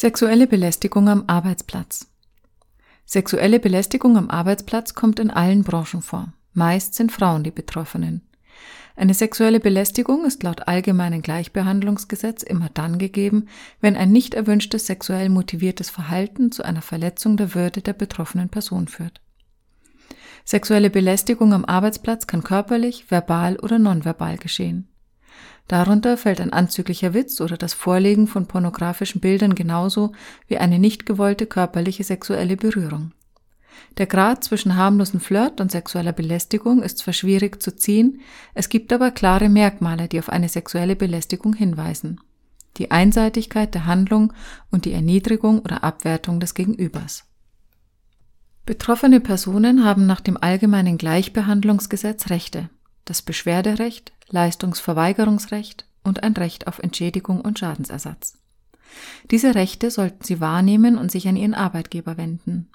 Sexuelle Belästigung am Arbeitsplatz. Sexuelle Belästigung am Arbeitsplatz kommt in allen Branchen vor. Meist sind Frauen die Betroffenen. Eine sexuelle Belästigung ist laut allgemeinen Gleichbehandlungsgesetz immer dann gegeben, wenn ein nicht erwünschtes sexuell motiviertes Verhalten zu einer Verletzung der Würde der betroffenen Person führt. Sexuelle Belästigung am Arbeitsplatz kann körperlich, verbal oder nonverbal geschehen. Darunter fällt ein anzüglicher Witz oder das Vorlegen von pornografischen Bildern genauso wie eine nicht gewollte körperliche sexuelle Berührung. Der Grad zwischen harmlosen Flirt und sexueller Belästigung ist zwar schwierig zu ziehen, es gibt aber klare Merkmale, die auf eine sexuelle Belästigung hinweisen. Die Einseitigkeit der Handlung und die Erniedrigung oder Abwertung des Gegenübers. Betroffene Personen haben nach dem allgemeinen Gleichbehandlungsgesetz Rechte, das Beschwerderecht, Leistungsverweigerungsrecht und ein Recht auf Entschädigung und Schadensersatz. Diese Rechte sollten Sie wahrnehmen und sich an Ihren Arbeitgeber wenden.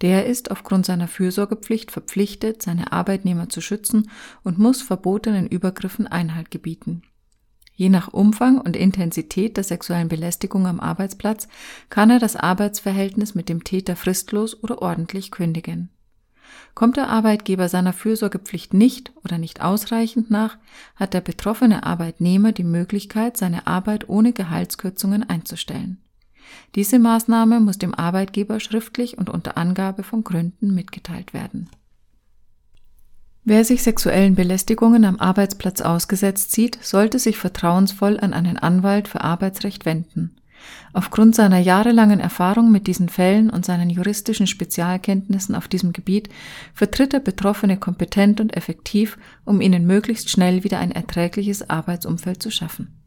Der ist aufgrund seiner Fürsorgepflicht verpflichtet, seine Arbeitnehmer zu schützen und muss verbotenen Übergriffen Einhalt gebieten. Je nach Umfang und Intensität der sexuellen Belästigung am Arbeitsplatz kann er das Arbeitsverhältnis mit dem Täter fristlos oder ordentlich kündigen. Kommt der Arbeitgeber seiner Fürsorgepflicht nicht oder nicht ausreichend nach, hat der betroffene Arbeitnehmer die Möglichkeit, seine Arbeit ohne Gehaltskürzungen einzustellen. Diese Maßnahme muss dem Arbeitgeber schriftlich und unter Angabe von Gründen mitgeteilt werden. Wer sich sexuellen Belästigungen am Arbeitsplatz ausgesetzt sieht, sollte sich vertrauensvoll an einen Anwalt für Arbeitsrecht wenden. Aufgrund seiner jahrelangen Erfahrung mit diesen Fällen und seinen juristischen Spezialkenntnissen auf diesem Gebiet vertritt er Betroffene kompetent und effektiv, um ihnen möglichst schnell wieder ein erträgliches Arbeitsumfeld zu schaffen.